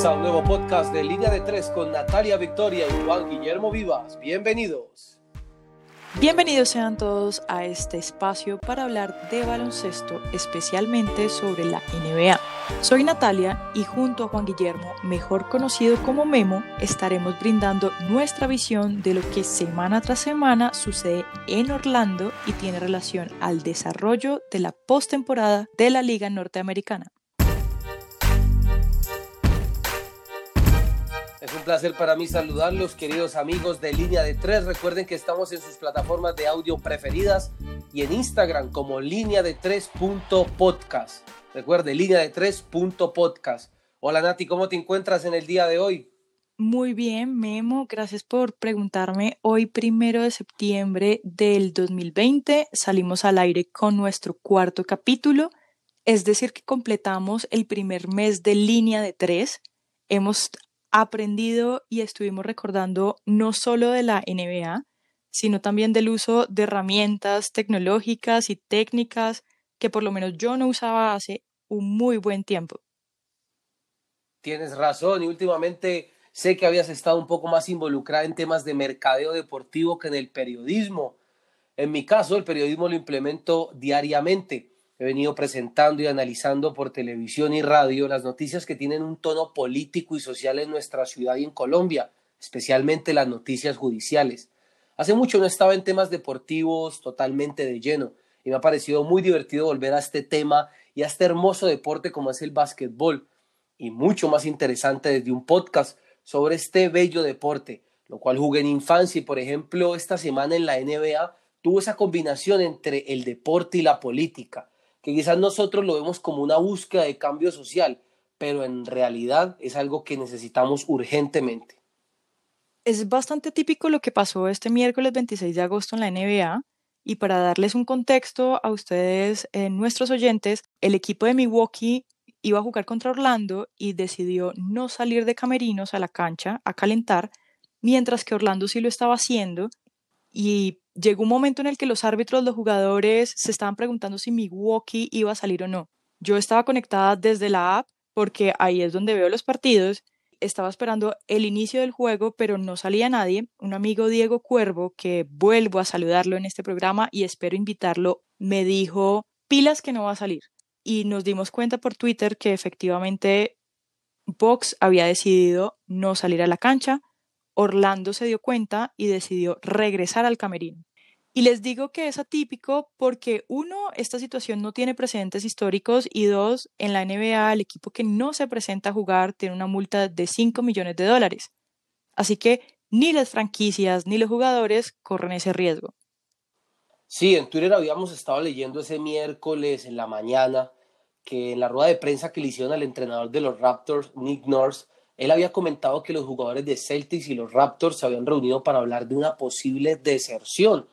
Bienvenidos a un nuevo podcast de Línea de Tres con Natalia Victoria y Juan Guillermo Vivas. Bienvenidos. Bienvenidos sean todos a este espacio para hablar de baloncesto, especialmente sobre la NBA. Soy Natalia y junto a Juan Guillermo, mejor conocido como Memo, estaremos brindando nuestra visión de lo que semana tras semana sucede en Orlando y tiene relación al desarrollo de la postemporada de la Liga Norteamericana. Es un placer para mí saludarlos, queridos amigos de Línea de Tres. Recuerden que estamos en sus plataformas de audio preferidas y en Instagram como línea de tres podcast. Recuerde, línea de tres podcast. Hola Nati, ¿cómo te encuentras en el día de hoy? Muy bien, Memo, gracias por preguntarme. Hoy, primero de septiembre del 2020, salimos al aire con nuestro cuarto capítulo, es decir, que completamos el primer mes de línea de tres. Hemos aprendido y estuvimos recordando no solo de la NBA, sino también del uso de herramientas tecnológicas y técnicas que por lo menos yo no usaba hace un muy buen tiempo. Tienes razón y últimamente sé que habías estado un poco más involucrada en temas de mercadeo deportivo que en el periodismo. En mi caso, el periodismo lo implemento diariamente he venido presentando y analizando por televisión y radio las noticias que tienen un tono político y social en nuestra ciudad y en Colombia, especialmente las noticias judiciales. Hace mucho no estaba en temas deportivos totalmente de lleno y me ha parecido muy divertido volver a este tema y a este hermoso deporte como es el básquetbol y mucho más interesante desde un podcast sobre este bello deporte, lo cual jugué en infancia y por ejemplo esta semana en la NBA tuvo esa combinación entre el deporte y la política que quizás nosotros lo vemos como una búsqueda de cambio social, pero en realidad es algo que necesitamos urgentemente. Es bastante típico lo que pasó este miércoles 26 de agosto en la NBA. Y para darles un contexto a ustedes, eh, nuestros oyentes, el equipo de Milwaukee iba a jugar contra Orlando y decidió no salir de camerinos a la cancha a calentar, mientras que Orlando sí lo estaba haciendo. Y llegó un momento en el que los árbitros, los jugadores se estaban preguntando si Milwaukee iba a salir o no. Yo estaba conectada desde la app porque ahí es donde veo los partidos. Estaba esperando el inicio del juego, pero no salía nadie. Un amigo Diego Cuervo, que vuelvo a saludarlo en este programa y espero invitarlo, me dijo, pilas que no va a salir. Y nos dimos cuenta por Twitter que efectivamente Box había decidido no salir a la cancha. Orlando se dio cuenta y decidió regresar al camerino. Y les digo que es atípico porque uno, esta situación no tiene precedentes históricos y dos, en la NBA el equipo que no se presenta a jugar tiene una multa de 5 millones de dólares. Así que ni las franquicias ni los jugadores corren ese riesgo. Sí, en Twitter habíamos estado leyendo ese miércoles en la mañana que en la rueda de prensa que le hicieron al entrenador de los Raptors, Nick Nurse, él había comentado que los jugadores de Celtics y los Raptors se habían reunido para hablar de una posible deserción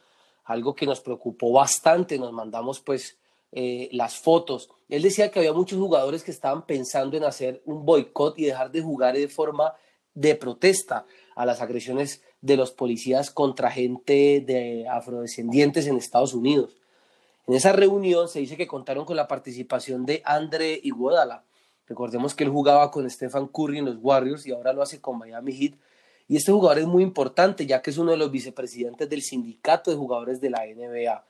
algo que nos preocupó bastante, nos mandamos pues eh, las fotos. Él decía que había muchos jugadores que estaban pensando en hacer un boicot y dejar de jugar de forma de protesta a las agresiones de los policías contra gente de afrodescendientes en Estados Unidos. En esa reunión se dice que contaron con la participación de Andre Iguodala. Recordemos que él jugaba con Stephen Curry en los Warriors y ahora lo hace con Miami Heat y este jugador es muy importante ya que es uno de los vicepresidentes del sindicato de jugadores de la NBA.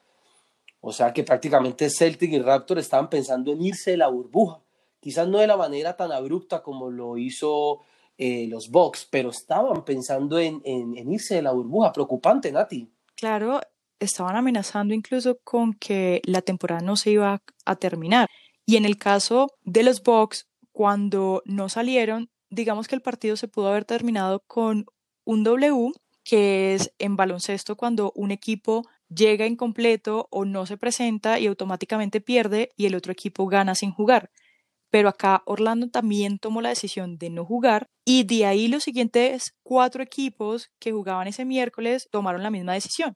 O sea que prácticamente Celtic y Raptor estaban pensando en irse de la burbuja. Quizás no de la manera tan abrupta como lo hizo eh, los Bucks, pero estaban pensando en, en irse de la burbuja. Preocupante, Nati. Claro, estaban amenazando incluso con que la temporada no se iba a terminar. Y en el caso de los Bucks, cuando no salieron, digamos que el partido se pudo haber terminado con un W, que es en baloncesto cuando un equipo llega incompleto o no se presenta y automáticamente pierde y el otro equipo gana sin jugar. Pero acá Orlando también tomó la decisión de no jugar y de ahí los siguientes cuatro equipos que jugaban ese miércoles tomaron la misma decisión.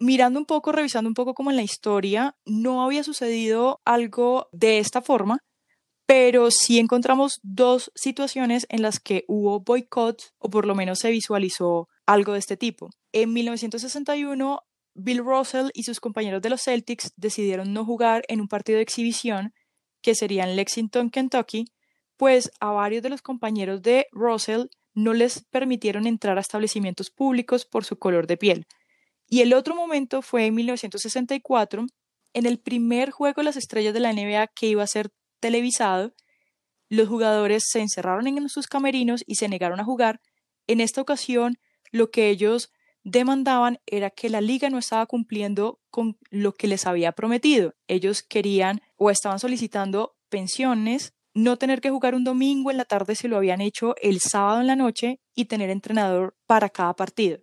Mirando un poco, revisando un poco como en la historia, no había sucedido algo de esta forma, pero sí encontramos dos situaciones en las que hubo boicots o por lo menos se visualizó algo de este tipo. En 1961, Bill Russell y sus compañeros de los Celtics decidieron no jugar en un partido de exhibición que sería en Lexington, Kentucky, pues a varios de los compañeros de Russell no les permitieron entrar a establecimientos públicos por su color de piel. Y el otro momento fue en 1964, en el primer juego de las estrellas de la NBA que iba a ser televisado, los jugadores se encerraron en sus camerinos y se negaron a jugar. En esta ocasión, lo que ellos demandaban era que la liga no estaba cumpliendo con lo que les había prometido. Ellos querían o estaban solicitando pensiones, no tener que jugar un domingo en la tarde si lo habían hecho el sábado en la noche y tener entrenador para cada partido.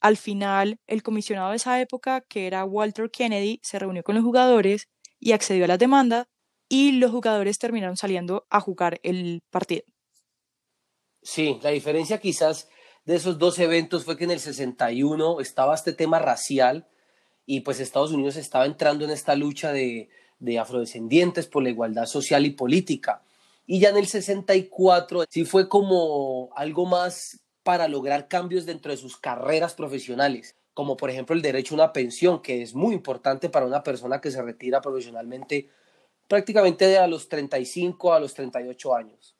Al final, el comisionado de esa época, que era Walter Kennedy, se reunió con los jugadores y accedió a las demandas y los jugadores terminaron saliendo a jugar el partido. Sí, la diferencia quizás de esos dos eventos fue que en el 61 estaba este tema racial y pues Estados Unidos estaba entrando en esta lucha de, de afrodescendientes por la igualdad social y política. Y ya en el 64 sí fue como algo más para lograr cambios dentro de sus carreras profesionales, como por ejemplo el derecho a una pensión, que es muy importante para una persona que se retira profesionalmente prácticamente a los 35 a los 38 años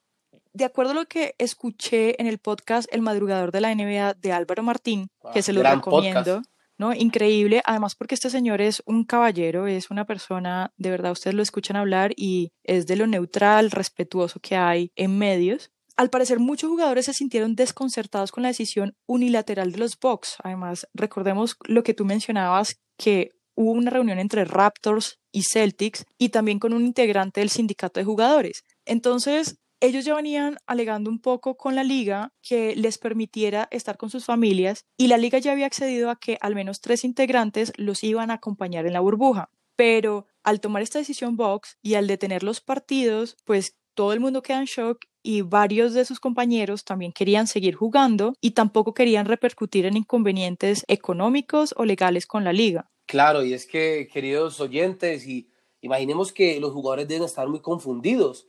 de acuerdo a lo que escuché en el podcast El Madrugador de la NBA de Álvaro Martín, que se lo recomiendo, ¿no? Increíble, además porque este señor es un caballero, es una persona, de verdad ustedes lo escuchan hablar y es de lo neutral, respetuoso que hay en medios. Al parecer muchos jugadores se sintieron desconcertados con la decisión unilateral de los Bucks. Además, recordemos lo que tú mencionabas que hubo una reunión entre Raptors y Celtics y también con un integrante del sindicato de jugadores. Entonces, ellos ya venían alegando un poco con la liga que les permitiera estar con sus familias y la liga ya había accedido a que al menos tres integrantes los iban a acompañar en la burbuja. Pero al tomar esta decisión Vox y al detener los partidos, pues todo el mundo queda en shock y varios de sus compañeros también querían seguir jugando y tampoco querían repercutir en inconvenientes económicos o legales con la liga. Claro, y es que, queridos oyentes, y imaginemos que los jugadores deben estar muy confundidos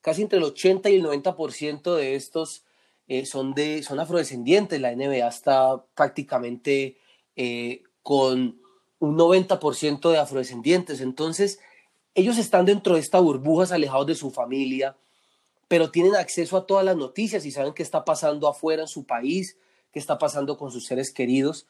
casi entre el 80 y el 90% de estos eh, son, de, son afrodescendientes. La NBA está prácticamente eh, con un 90% de afrodescendientes. Entonces, ellos están dentro de esta burbujas, alejados de su familia, pero tienen acceso a todas las noticias y saben qué está pasando afuera en su país, qué está pasando con sus seres queridos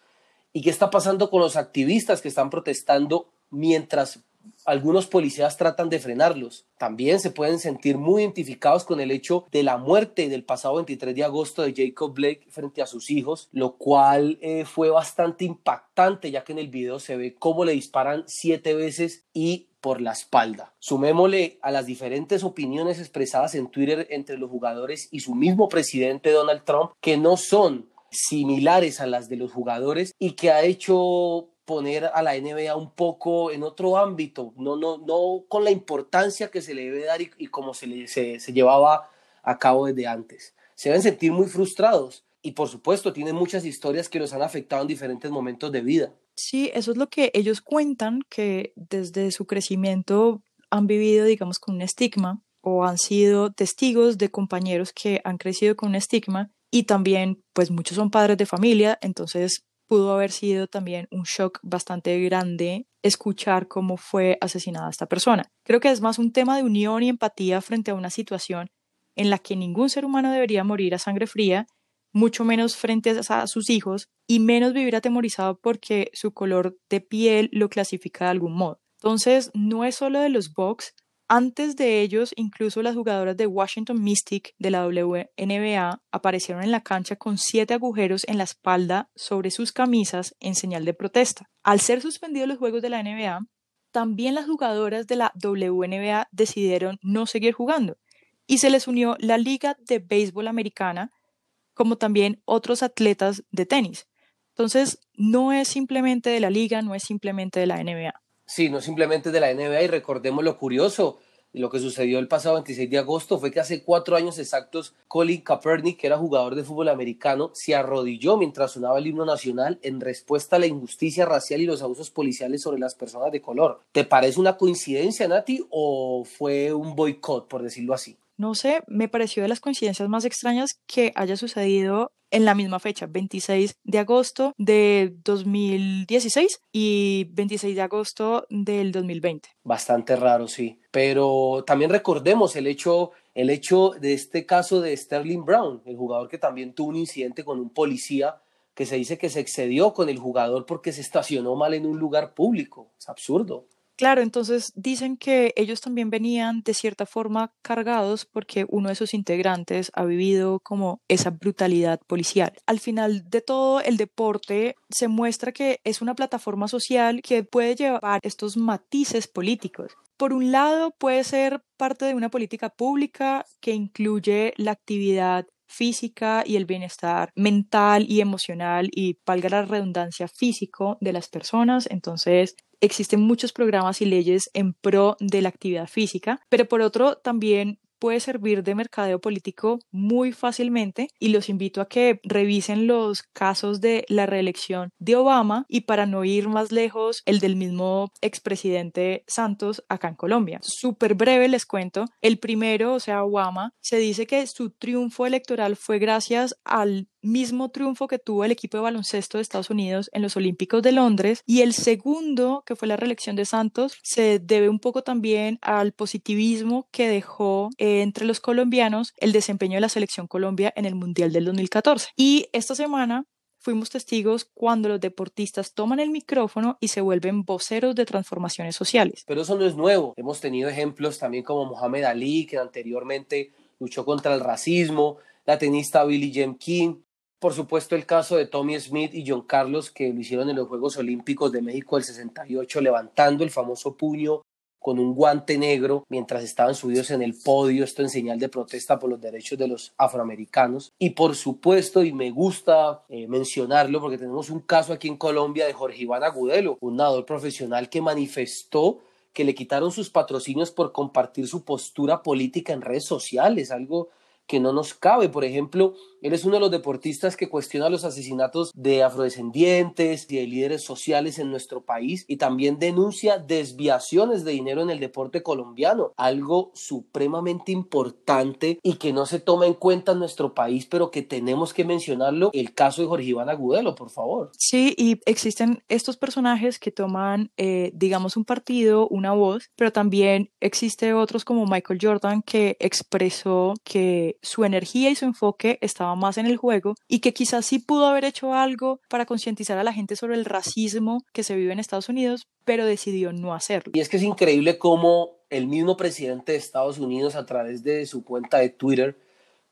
y qué está pasando con los activistas que están protestando mientras algunos policías tratan de frenarlos. También se pueden sentir muy identificados con el hecho de la muerte del pasado 23 de agosto de Jacob Blake frente a sus hijos, lo cual eh, fue bastante impactante ya que en el video se ve cómo le disparan siete veces y por la espalda. Sumémosle a las diferentes opiniones expresadas en Twitter entre los jugadores y su mismo presidente Donald Trump, que no son similares a las de los jugadores y que ha hecho poner a la NBA un poco en otro ámbito, no, no, no con la importancia que se le debe dar y, como se, le, se, llevaba a cabo desde antes. Se deben sentir muy frustrados y por supuesto tienen muchas historias que los han afectado en diferentes momentos de vida. Sí, eso es lo que ellos cuentan, que desde su crecimiento han vivido, digamos, con un estigma o han sido testigos de compañeros que han crecido con un estigma y también, pues muchos son padres de familia, entonces pudo haber sido también un shock bastante grande escuchar cómo fue asesinada esta persona. Creo que es más un tema de unión y empatía frente a una situación en la que ningún ser humano debería morir a sangre fría, mucho menos frente a sus hijos y menos vivir atemorizado porque su color de piel lo clasifica de algún modo. Entonces, no es solo de los Bucks, antes de ellos, incluso las jugadoras de Washington Mystic de la WNBA aparecieron en la cancha con siete agujeros en la espalda sobre sus camisas en señal de protesta. Al ser suspendidos los juegos de la NBA, también las jugadoras de la WNBA decidieron no seguir jugando y se les unió la Liga de Béisbol Americana, como también otros atletas de tenis. Entonces, no es simplemente de la liga, no es simplemente de la NBA. Sí, no simplemente de la NBA y recordemos lo curioso, lo que sucedió el pasado 26 de agosto fue que hace cuatro años exactos Colin Kaepernick, que era jugador de fútbol americano, se arrodilló mientras sonaba el himno nacional en respuesta a la injusticia racial y los abusos policiales sobre las personas de color. ¿Te parece una coincidencia, Nati, o fue un boicot, por decirlo así? No sé, me pareció de las coincidencias más extrañas que haya sucedido en la misma fecha, 26 de agosto de 2016 y 26 de agosto del 2020. Bastante raro, sí. Pero también recordemos el hecho el hecho de este caso de Sterling Brown, el jugador que también tuvo un incidente con un policía que se dice que se excedió con el jugador porque se estacionó mal en un lugar público. Es absurdo. Claro, entonces dicen que ellos también venían de cierta forma cargados porque uno de sus integrantes ha vivido como esa brutalidad policial. Al final de todo, el deporte se muestra que es una plataforma social que puede llevar estos matices políticos. Por un lado, puede ser parte de una política pública que incluye la actividad física y el bienestar mental y emocional y valga la redundancia físico de las personas. Entonces, existen muchos programas y leyes en pro de la actividad física, pero por otro también puede servir de mercadeo político muy fácilmente y los invito a que revisen los casos de la reelección de Obama y para no ir más lejos, el del mismo expresidente Santos acá en Colombia. Súper breve les cuento. El primero, o sea, Obama, se dice que su triunfo electoral fue gracias al mismo triunfo que tuvo el equipo de baloncesto de Estados Unidos en los Olímpicos de Londres y el segundo, que fue la reelección de Santos, se debe un poco también al positivismo que dejó entre los colombianos el desempeño de la selección Colombia en el Mundial del 2014. Y esta semana fuimos testigos cuando los deportistas toman el micrófono y se vuelven voceros de transformaciones sociales. Pero eso no es nuevo. Hemos tenido ejemplos también como Mohamed Ali, que anteriormente luchó contra el racismo, la tenista Billie Jean King, por supuesto el caso de Tommy Smith y John Carlos, que lo hicieron en los Juegos Olímpicos de México del 68, levantando el famoso puño con un guante negro mientras estaban subidos en el podio, esto en señal de protesta por los derechos de los afroamericanos. Y por supuesto, y me gusta eh, mencionarlo porque tenemos un caso aquí en Colombia de Jorge Iván Agudelo, un nadador profesional que manifestó que le quitaron sus patrocinios por compartir su postura política en redes sociales, algo que no nos cabe. Por ejemplo, él es uno de los deportistas que cuestiona los asesinatos de afrodescendientes y de líderes sociales en nuestro país y también denuncia desviaciones de dinero en el deporte colombiano, algo supremamente importante y que no se toma en cuenta en nuestro país, pero que tenemos que mencionarlo, el caso de Jorge Iván Agudelo, por favor. Sí, y existen estos personajes que toman, eh, digamos, un partido, una voz, pero también existe otros como Michael Jordan que expresó que su energía y su enfoque estaba más en el juego y que quizás sí pudo haber hecho algo para concientizar a la gente sobre el racismo que se vive en Estados Unidos, pero decidió no hacerlo. Y es que es increíble cómo el mismo presidente de Estados Unidos a través de su cuenta de Twitter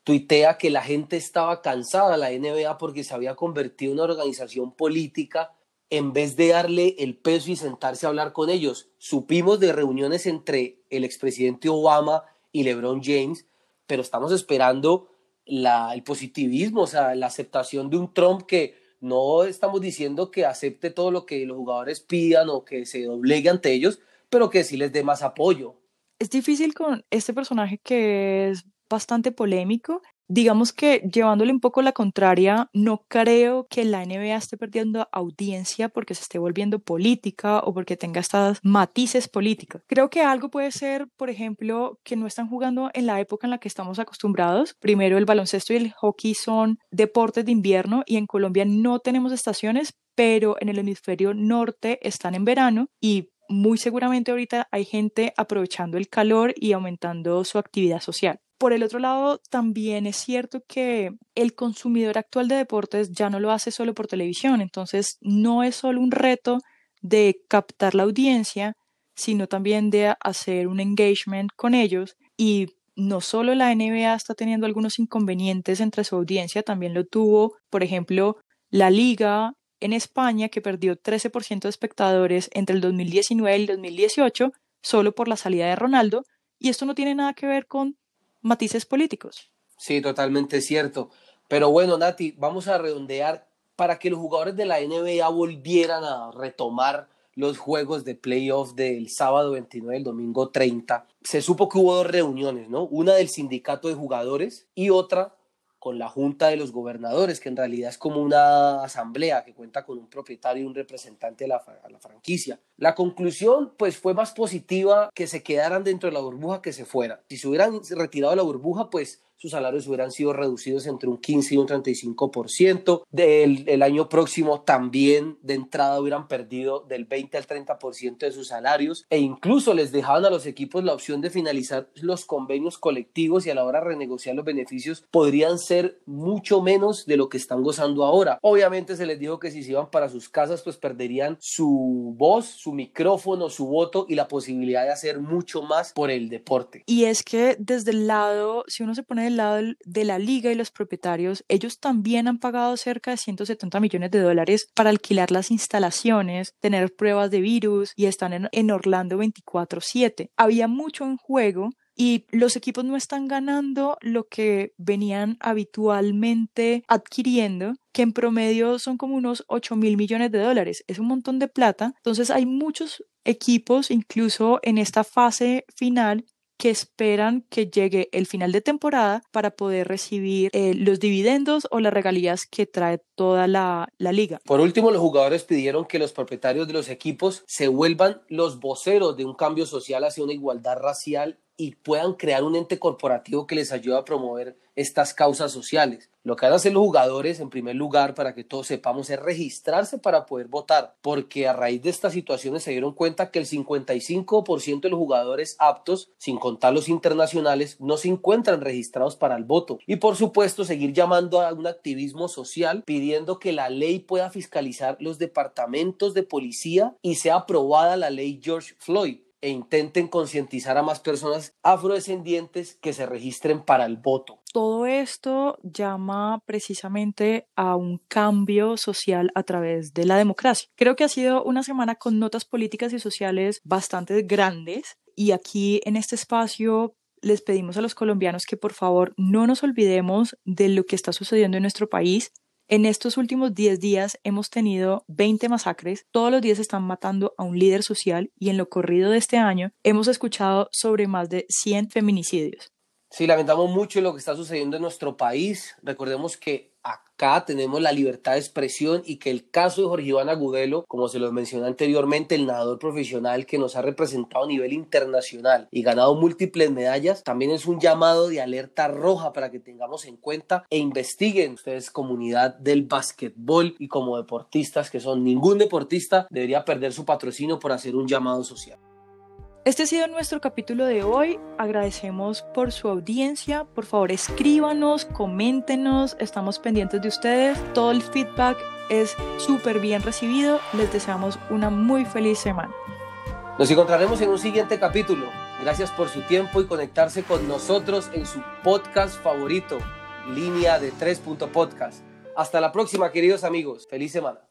tuitea que la gente estaba cansada de la NBA porque se había convertido en una organización política en vez de darle el peso y sentarse a hablar con ellos. Supimos de reuniones entre el expresidente Obama y LeBron James pero estamos esperando el positivismo, o sea, la aceptación de un Trump que no estamos diciendo que acepte todo lo que los jugadores pidan o que se doblegue ante ellos, pero que sí les dé más apoyo. Es difícil con este personaje que es bastante polémico digamos que llevándole un poco la contraria, no creo que la NBA esté perdiendo audiencia porque se esté volviendo política o porque tenga estas matices políticos. Creo que algo puede ser, por ejemplo, que no están jugando en la época en la que estamos acostumbrados. Primero, el baloncesto y el hockey son deportes de invierno y en Colombia no tenemos estaciones, pero en el hemisferio norte están en verano y muy seguramente ahorita hay gente aprovechando el calor y aumentando su actividad social. Por el otro lado, también es cierto que el consumidor actual de deportes ya no lo hace solo por televisión, entonces no es solo un reto de captar la audiencia, sino también de hacer un engagement con ellos. Y no solo la NBA está teniendo algunos inconvenientes entre su audiencia, también lo tuvo, por ejemplo, la liga en España que perdió 13% de espectadores entre el 2019 y el 2018 solo por la salida de Ronaldo. Y esto no tiene nada que ver con matices políticos. Sí, totalmente cierto. Pero bueno, Nati, vamos a redondear para que los jugadores de la NBA volvieran a retomar los juegos de playoff del sábado 29 y el domingo 30. Se supo que hubo dos reuniones, ¿no? Una del sindicato de jugadores y otra con la Junta de los Gobernadores, que en realidad es como una asamblea que cuenta con un propietario y un representante de la, franquicia. La conclusión pues fue más positiva que se quedaran dentro de la burbuja que se fueran. Si se hubieran retirado de la burbuja pues sus salarios hubieran sido reducidos entre un 15 y un 35%. Del, el año próximo también de entrada hubieran perdido del 20 al 30% de sus salarios e incluso les dejaban a los equipos la opción de finalizar los convenios colectivos y a la hora de renegociar los beneficios podrían ser mucho menos de lo que están gozando ahora. Obviamente se les dijo que si se iban para sus casas pues perderían su voz, su micrófono, su voto y la posibilidad de hacer mucho más por el deporte. Y es que desde el lado, si uno se pone del lado de la liga y los propietarios, ellos también han pagado cerca de 170 millones de dólares para alquilar las instalaciones, tener pruebas de virus y están en, en Orlando 24/7. Había mucho en juego y los equipos no están ganando lo que venían habitualmente adquiriendo, que en promedio son como unos 8 mil millones de dólares. Es un montón de plata. Entonces hay muchos equipos, incluso en esta fase final, que esperan que llegue el final de temporada para poder recibir eh, los dividendos o las regalías que trae toda la, la, liga. Por último, los jugadores pidieron que los propietarios de los equipos se vuelvan los voceros de un cambio social hacia una igualdad racial y puedan crear un ente corporativo que les ayude a promover estas causas sociales. Lo que van a hacer los jugadores, en primer lugar, para que todos sepamos, es registrarse para poder votar, porque a raíz de estas situaciones se dieron cuenta que el 55% de los jugadores aptos, sin contar los internacionales, no se encuentran registrados para el voto. Y por supuesto, seguir llamando a un activismo social, pidiendo que la ley pueda fiscalizar los departamentos de policía y sea aprobada la ley George Floyd e intenten concientizar a más personas afrodescendientes que se registren para el voto. Todo esto llama precisamente a un cambio social a través de la democracia. Creo que ha sido una semana con notas políticas y sociales bastante grandes y aquí en este espacio les pedimos a los colombianos que por favor no nos olvidemos de lo que está sucediendo en nuestro país en estos últimos 10 días hemos tenido 20 masacres, todos los días están matando a un líder social y en lo corrido de este año hemos escuchado sobre más de 100 feminicidios. Sí, lamentamos mucho lo que está sucediendo en nuestro país. Recordemos que acá tenemos la libertad de expresión y que el caso de Jorge Iván Agudelo, como se lo mencioné anteriormente, el nadador profesional que nos ha representado a nivel internacional y ganado múltiples medallas, también es un llamado de alerta roja para que tengamos en cuenta e investiguen ustedes comunidad del básquetbol y como deportistas que son ningún deportista debería perder su patrocinio por hacer un llamado social. Este ha sido nuestro capítulo de hoy. Agradecemos por su audiencia. Por favor, escríbanos, coméntenos. Estamos pendientes de ustedes. Todo el feedback es súper bien recibido. Les deseamos una muy feliz semana. Nos encontraremos en un siguiente capítulo. Gracias por su tiempo y conectarse con nosotros en su podcast favorito, Línea de 3. Podcast. Hasta la próxima, queridos amigos. Feliz semana.